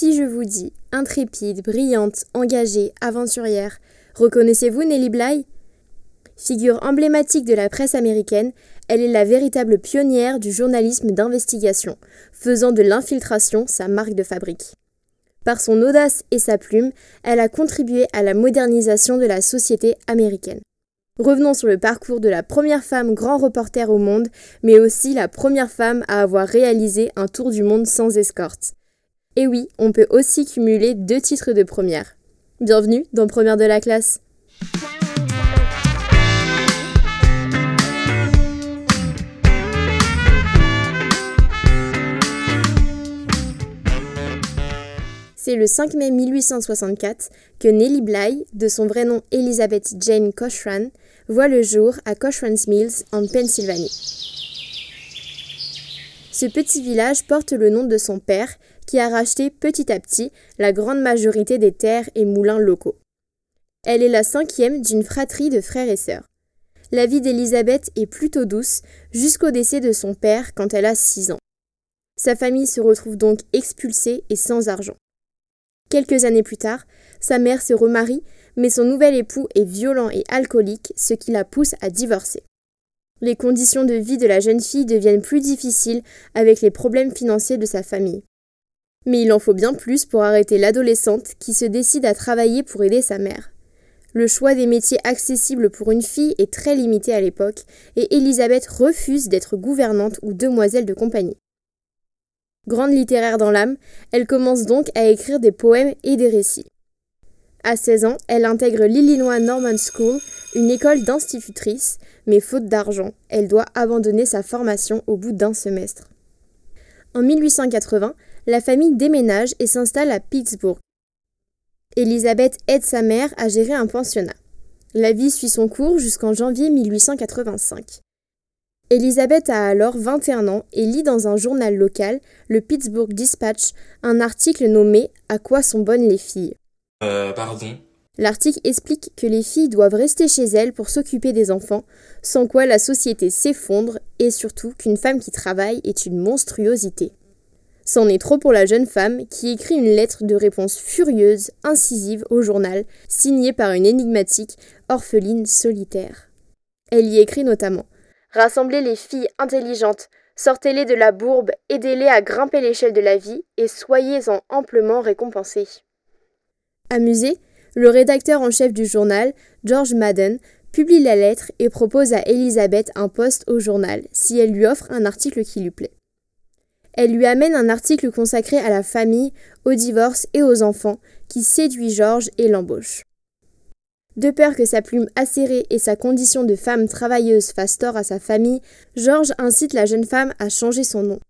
Si je vous dis intrépide, brillante, engagée, aventurière, reconnaissez-vous Nellie Bly? Figure emblématique de la presse américaine, elle est la véritable pionnière du journalisme d'investigation, faisant de l'infiltration sa marque de fabrique. Par son audace et sa plume, elle a contribué à la modernisation de la société américaine. Revenons sur le parcours de la première femme grand reporter au monde, mais aussi la première femme à avoir réalisé un tour du monde sans escorte. Et oui, on peut aussi cumuler deux titres de première. Bienvenue dans Première de la classe. C'est le 5 mai 1864 que Nellie Bly, de son vrai nom Elizabeth Jane Cochran, voit le jour à Cochran's Mills en Pennsylvanie. Ce petit village porte le nom de son père, qui a racheté petit à petit la grande majorité des terres et moulins locaux. Elle est la cinquième d'une fratrie de frères et sœurs. La vie d'Elisabeth est plutôt douce jusqu'au décès de son père quand elle a 6 ans. Sa famille se retrouve donc expulsée et sans argent. Quelques années plus tard, sa mère se remarie, mais son nouvel époux est violent et alcoolique, ce qui la pousse à divorcer. Les conditions de vie de la jeune fille deviennent plus difficiles avec les problèmes financiers de sa famille. Mais il en faut bien plus pour arrêter l'adolescente qui se décide à travailler pour aider sa mère. Le choix des métiers accessibles pour une fille est très limité à l'époque, et Elisabeth refuse d'être gouvernante ou demoiselle de compagnie. Grande littéraire dans l'âme, elle commence donc à écrire des poèmes et des récits. À 16 ans, elle intègre l'Illinois Norman School, une école d'institutrice, mais faute d'argent, elle doit abandonner sa formation au bout d'un semestre. En 1880, la famille déménage et s'installe à Pittsburgh. Elisabeth aide sa mère à gérer un pensionnat. La vie suit son cours jusqu'en janvier 1885. Elisabeth a alors 21 ans et lit dans un journal local, le Pittsburgh Dispatch, un article nommé À quoi sont bonnes les filles? Euh, pardon. L'article explique que les filles doivent rester chez elles pour s'occuper des enfants, sans quoi la société s'effondre et surtout qu'une femme qui travaille est une monstruosité. C'en est trop pour la jeune femme qui écrit une lettre de réponse furieuse, incisive au journal, signée par une énigmatique orpheline solitaire. Elle y écrit notamment Rassemblez les filles intelligentes, sortez-les de la bourbe, aidez-les à grimper l'échelle de la vie et soyez-en amplement récompensés. Amusé, le rédacteur en chef du journal, George Madden, publie la lettre et propose à Elizabeth un poste au journal si elle lui offre un article qui lui plaît. Elle lui amène un article consacré à la famille, au divorce et aux enfants qui séduit George et l'embauche. De peur que sa plume acérée et sa condition de femme travailleuse fassent tort à sa famille, George incite la jeune femme à changer son nom.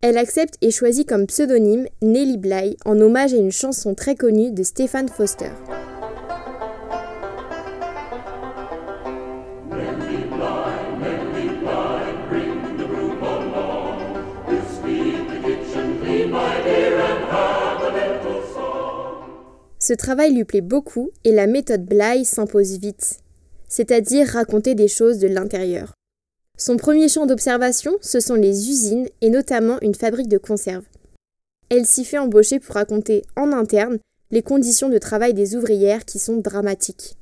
Elle accepte et choisit comme pseudonyme Nellie Bly en hommage à une chanson très connue de Stephen Foster. Ce travail lui plaît beaucoup et la méthode Bly s'impose vite, c'est-à-dire raconter des choses de l'intérieur. Son premier champ d'observation, ce sont les usines et notamment une fabrique de conserve. Elle s'y fait embaucher pour raconter en interne les conditions de travail des ouvrières qui sont dramatiques.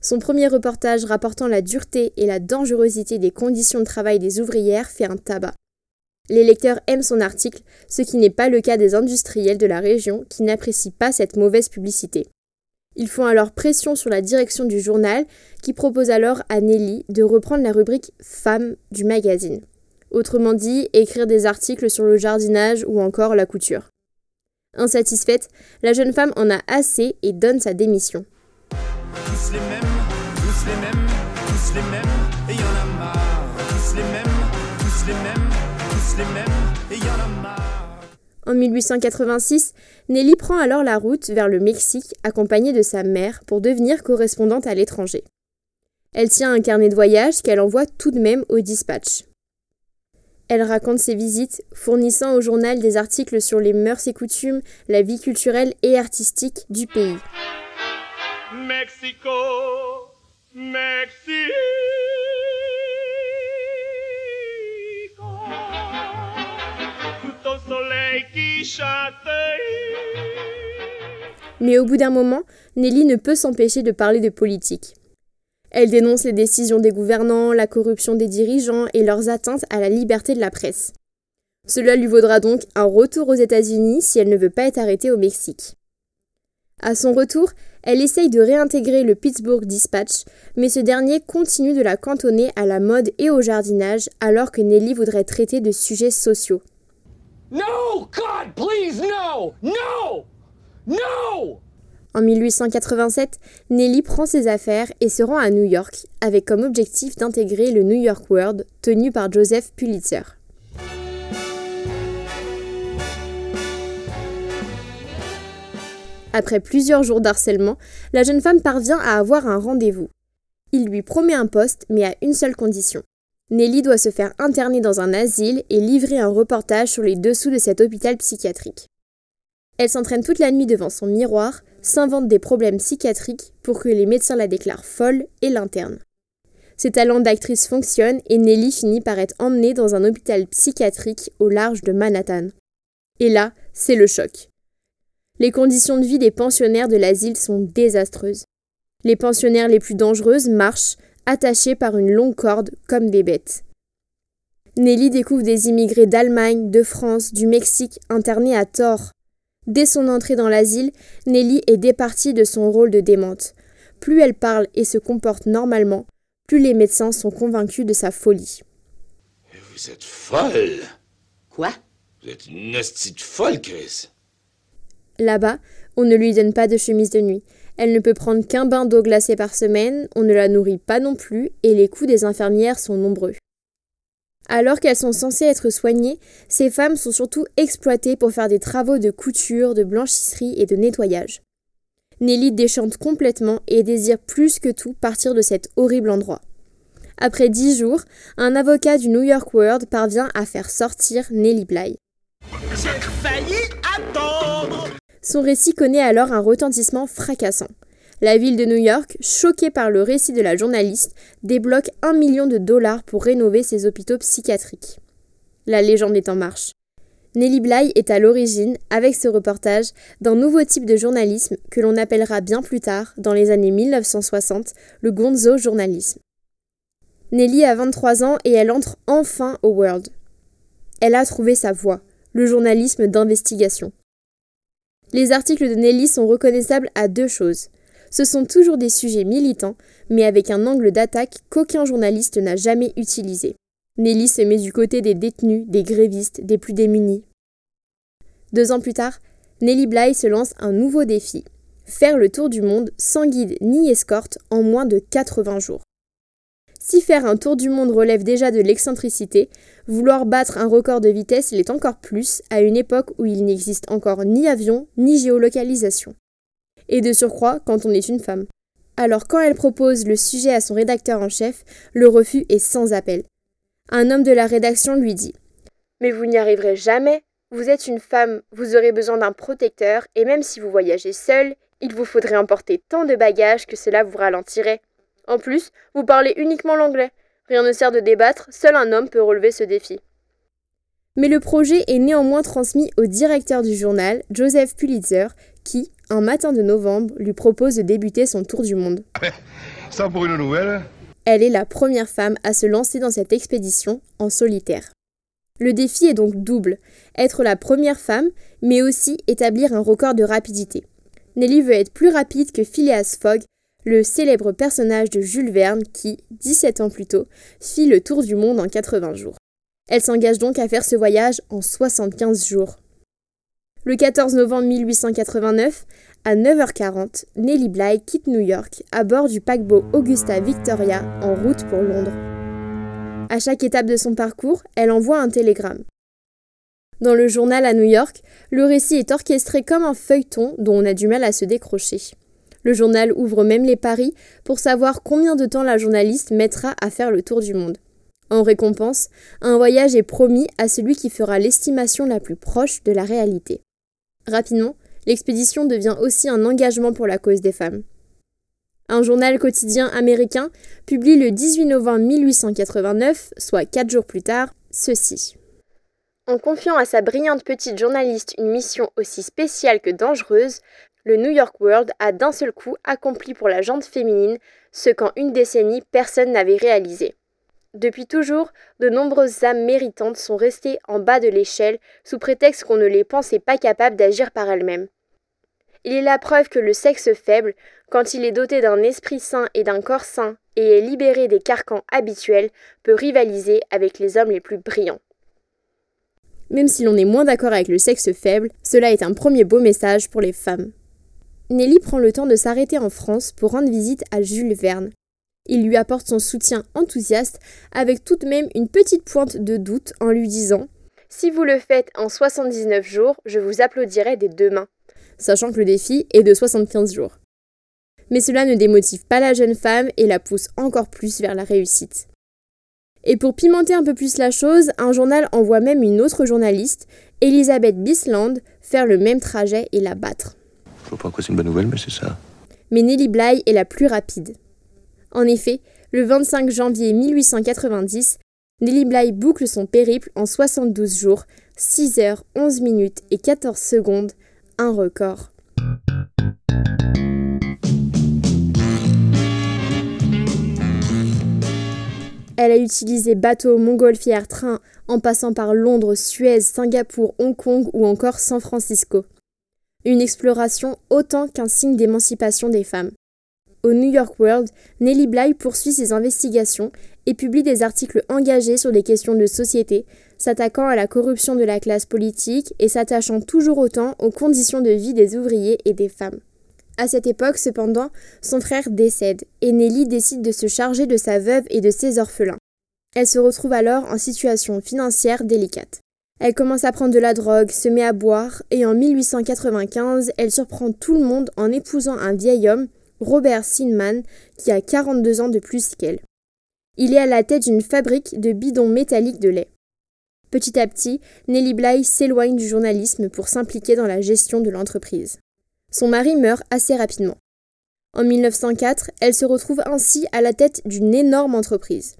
Son premier reportage rapportant la dureté et la dangerosité des conditions de travail des ouvrières fait un tabac. Les lecteurs aiment son article, ce qui n'est pas le cas des industriels de la région qui n'apprécient pas cette mauvaise publicité. Ils font alors pression sur la direction du journal qui propose alors à Nelly de reprendre la rubrique Femmes du magazine. Autrement dit, écrire des articles sur le jardinage ou encore la couture. Insatisfaite, la jeune femme en a assez et donne sa démission. Tous les mêmes, et y en a marre. En 1886, Nelly prend alors la route vers le Mexique accompagnée de sa mère pour devenir correspondante à l'étranger. Elle tient un carnet de voyage qu'elle envoie tout de même au dispatch. Elle raconte ses visites, fournissant au journal des articles sur les mœurs et coutumes, la vie culturelle et artistique du pays. Mexico, Mexico. Mais au bout d'un moment, Nelly ne peut s'empêcher de parler de politique. Elle dénonce les décisions des gouvernants, la corruption des dirigeants et leurs atteintes à la liberté de la presse. Cela lui vaudra donc un retour aux États-Unis si elle ne veut pas être arrêtée au Mexique. À son retour, elle essaye de réintégrer le Pittsburgh Dispatch, mais ce dernier continue de la cantonner à la mode et au jardinage alors que Nelly voudrait traiter de sujets sociaux. No, God, please, no! No! No! En 1887, Nelly prend ses affaires et se rend à New York, avec comme objectif d'intégrer le New York World, tenu par Joseph Pulitzer. Après plusieurs jours d'harcèlement, la jeune femme parvient à avoir un rendez-vous. Il lui promet un poste, mais à une seule condition. Nelly doit se faire interner dans un asile et livrer un reportage sur les dessous de cet hôpital psychiatrique. Elle s'entraîne toute la nuit devant son miroir, s'invente des problèmes psychiatriques pour que les médecins la déclarent folle et l'internent. Ses talents d'actrice fonctionnent et Nelly finit par être emmenée dans un hôpital psychiatrique au large de Manhattan. Et là, c'est le choc. Les conditions de vie des pensionnaires de l'asile sont désastreuses. Les pensionnaires les plus dangereuses marchent, attachés par une longue corde, comme des bêtes. Nelly découvre des immigrés d'Allemagne, de France, du Mexique, internés à tort. Dès son entrée dans l'asile, Nelly est départie de son rôle de démente. Plus elle parle et se comporte normalement, plus les médecins sont convaincus de sa folie. Vous êtes folle! Quoi? Vous êtes une hostie de folle, Chris! Là-bas, on ne lui donne pas de chemise de nuit. Elle ne peut prendre qu'un bain d'eau glacée par semaine, on ne la nourrit pas non plus, et les coups des infirmières sont nombreux. Alors qu'elles sont censées être soignées, ces femmes sont surtout exploitées pour faire des travaux de couture, de blanchisserie et de nettoyage. Nelly déchante complètement et désire plus que tout partir de cet horrible endroit. Après dix jours, un avocat du New York World parvient à faire sortir Nelly Bly. J'ai failli attendre! Son récit connaît alors un retentissement fracassant. La ville de New York, choquée par le récit de la journaliste, débloque un million de dollars pour rénover ses hôpitaux psychiatriques. La légende est en marche. Nelly Bly est à l'origine, avec ce reportage, d'un nouveau type de journalisme que l'on appellera bien plus tard, dans les années 1960, le gonzo journalisme. Nelly a 23 ans et elle entre enfin au World. Elle a trouvé sa voie, le journalisme d'investigation. Les articles de Nelly sont reconnaissables à deux choses. Ce sont toujours des sujets militants, mais avec un angle d'attaque qu'aucun journaliste n'a jamais utilisé. Nelly se met du côté des détenus, des grévistes, des plus démunis. Deux ans plus tard, Nelly Bly se lance un nouveau défi faire le tour du monde sans guide ni escorte en moins de 80 jours. Si faire un tour du monde relève déjà de l'excentricité, vouloir battre un record de vitesse l'est encore plus à une époque où il n'existe encore ni avion ni géolocalisation. Et de surcroît quand on est une femme. Alors quand elle propose le sujet à son rédacteur en chef, le refus est sans appel. Un homme de la rédaction lui dit Mais vous n'y arriverez jamais, vous êtes une femme, vous aurez besoin d'un protecteur, et même si vous voyagez seule, il vous faudrait emporter tant de bagages que cela vous ralentirait. En plus, vous parlez uniquement l'anglais. Rien ne sert de débattre, seul un homme peut relever ce défi. Mais le projet est néanmoins transmis au directeur du journal, Joseph Pulitzer, qui, un matin de novembre, lui propose de débuter son tour du monde. Ça pour une nouvelle Elle est la première femme à se lancer dans cette expédition en solitaire. Le défi est donc double, être la première femme, mais aussi établir un record de rapidité. Nelly veut être plus rapide que Phileas Fogg, le célèbre personnage de Jules Verne qui, 17 ans plus tôt, fit le tour du monde en 80 jours. Elle s'engage donc à faire ce voyage en 75 jours. Le 14 novembre 1889, à 9h40, Nelly Bly quitte New York à bord du paquebot Augusta Victoria en route pour Londres. À chaque étape de son parcours, elle envoie un télégramme. Dans le journal à New York, le récit est orchestré comme un feuilleton dont on a du mal à se décrocher. Le journal ouvre même les paris pour savoir combien de temps la journaliste mettra à faire le tour du monde. En récompense, un voyage est promis à celui qui fera l'estimation la plus proche de la réalité. Rapidement, l'expédition devient aussi un engagement pour la cause des femmes. Un journal quotidien américain publie le 18 novembre 1889, soit quatre jours plus tard, ceci. En confiant à sa brillante petite journaliste une mission aussi spéciale que dangereuse, le New York World a d'un seul coup accompli pour la jante féminine ce qu'en une décennie personne n'avait réalisé. Depuis toujours, de nombreuses âmes méritantes sont restées en bas de l'échelle sous prétexte qu'on ne les pensait pas capables d'agir par elles-mêmes. Il est la preuve que le sexe faible, quand il est doté d'un esprit sain et d'un corps sain et est libéré des carcans habituels, peut rivaliser avec les hommes les plus brillants. Même si l'on est moins d'accord avec le sexe faible, cela est un premier beau message pour les femmes. Nelly prend le temps de s'arrêter en France pour rendre visite à Jules Verne. Il lui apporte son soutien enthousiaste avec tout de même une petite pointe de doute en lui disant Si vous le faites en 79 jours, je vous applaudirai deux mains sachant que le défi est de 75 jours. Mais cela ne démotive pas la jeune femme et la pousse encore plus vers la réussite. Et pour pimenter un peu plus la chose, un journal envoie même une autre journaliste, Elisabeth Bisland, faire le même trajet et la battre. Je vois pas quoi c'est une bonne nouvelle, mais c'est ça. Mais Nelly Bly est la plus rapide. En effet, le 25 janvier 1890, Nelly Bly boucle son périple en 72 jours, 6 heures 11 minutes et 14 secondes, un record. Elle a utilisé bateau, montgolfière, train, en passant par Londres, Suez, Singapour, Hong Kong ou encore San Francisco. Une exploration autant qu'un signe d'émancipation des femmes. Au New York World, Nellie Bly poursuit ses investigations et publie des articles engagés sur des questions de société, s'attaquant à la corruption de la classe politique et s'attachant toujours autant aux conditions de vie des ouvriers et des femmes. À cette époque, cependant, son frère décède et Nelly décide de se charger de sa veuve et de ses orphelins. Elle se retrouve alors en situation financière délicate. Elle commence à prendre de la drogue, se met à boire et en 1895, elle surprend tout le monde en épousant un vieil homme, Robert Sinman, qui a 42 ans de plus qu'elle. Il est à la tête d'une fabrique de bidons métalliques de lait. Petit à petit, Nelly Bly s'éloigne du journalisme pour s'impliquer dans la gestion de l'entreprise. Son mari meurt assez rapidement. En 1904, elle se retrouve ainsi à la tête d'une énorme entreprise.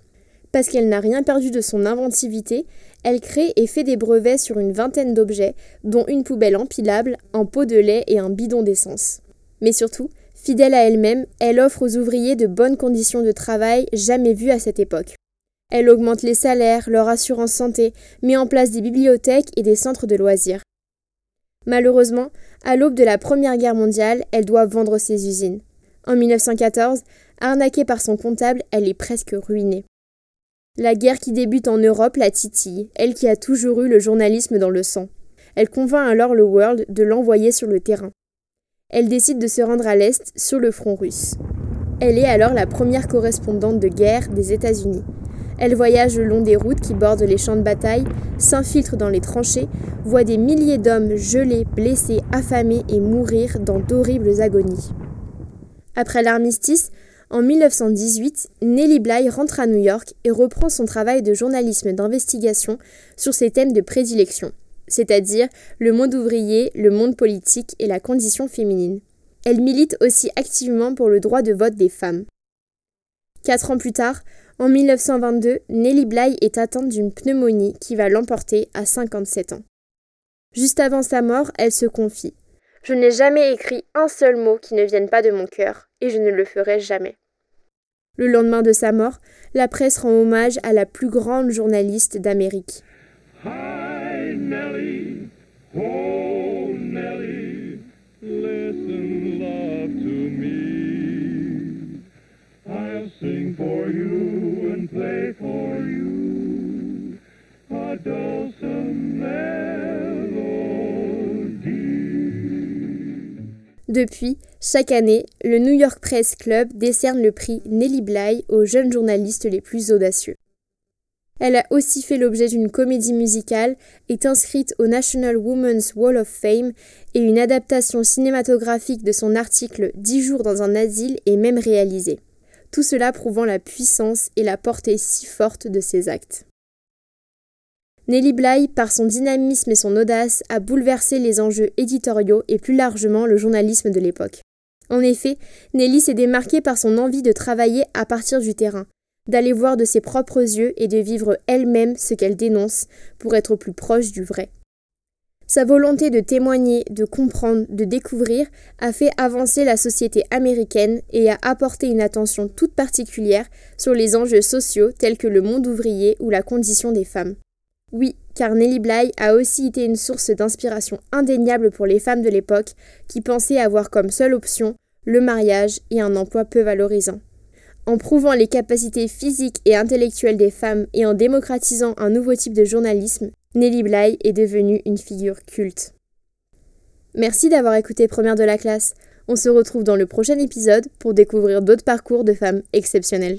Parce qu'elle n'a rien perdu de son inventivité, elle crée et fait des brevets sur une vingtaine d'objets, dont une poubelle empilable, un pot de lait et un bidon d'essence. Mais surtout, fidèle à elle-même, elle offre aux ouvriers de bonnes conditions de travail jamais vues à cette époque. Elle augmente les salaires, leur assurance santé, met en place des bibliothèques et des centres de loisirs. Malheureusement, à l'aube de la Première Guerre mondiale, elle doit vendre ses usines. En 1914, arnaquée par son comptable, elle est presque ruinée. La guerre qui débute en Europe la titille, elle qui a toujours eu le journalisme dans le sang. Elle convainc alors le World de l'envoyer sur le terrain. Elle décide de se rendre à l'Est, sur le front russe. Elle est alors la première correspondante de guerre des États-Unis. Elle voyage le long des routes qui bordent les champs de bataille, s'infiltre dans les tranchées, voit des milliers d'hommes gelés, blessés, affamés et mourir dans d'horribles agonies. Après l'armistice, en 1918, Nellie Bly rentre à New York et reprend son travail de journalisme d'investigation sur ses thèmes de prédilection, c'est-à-dire le monde ouvrier, le monde politique et la condition féminine. Elle milite aussi activement pour le droit de vote des femmes. Quatre ans plus tard, en 1922, Nelly Bly est atteinte d'une pneumonie qui va l'emporter à 57 ans. Juste avant sa mort, elle se confie. Je n'ai jamais écrit un seul mot qui ne vienne pas de mon cœur, et je ne le ferai jamais. Le lendemain de sa mort, la presse rend hommage à la plus grande journaliste d'Amérique. Depuis, chaque année, le New York Press Club décerne le prix Nellie Bly aux jeunes journalistes les plus audacieux. Elle a aussi fait l'objet d'une comédie musicale, est inscrite au National Women's Wall of Fame et une adaptation cinématographique de son article 10 jours dans un asile est même réalisée. Tout cela prouvant la puissance et la portée si forte de ses actes. Nelly Bly, par son dynamisme et son audace, a bouleversé les enjeux éditoriaux et plus largement le journalisme de l'époque. En effet, Nelly s'est démarquée par son envie de travailler à partir du terrain, d'aller voir de ses propres yeux et de vivre elle-même ce qu'elle dénonce pour être plus proche du vrai. Sa volonté de témoigner, de comprendre, de découvrir a fait avancer la société américaine et a apporté une attention toute particulière sur les enjeux sociaux tels que le monde ouvrier ou la condition des femmes. Oui, car Nellie Bly a aussi été une source d'inspiration indéniable pour les femmes de l'époque qui pensaient avoir comme seule option le mariage et un emploi peu valorisant. En prouvant les capacités physiques et intellectuelles des femmes et en démocratisant un nouveau type de journalisme, Nellie Bly est devenue une figure culte. Merci d'avoir écouté Première de la classe. On se retrouve dans le prochain épisode pour découvrir d'autres parcours de femmes exceptionnelles.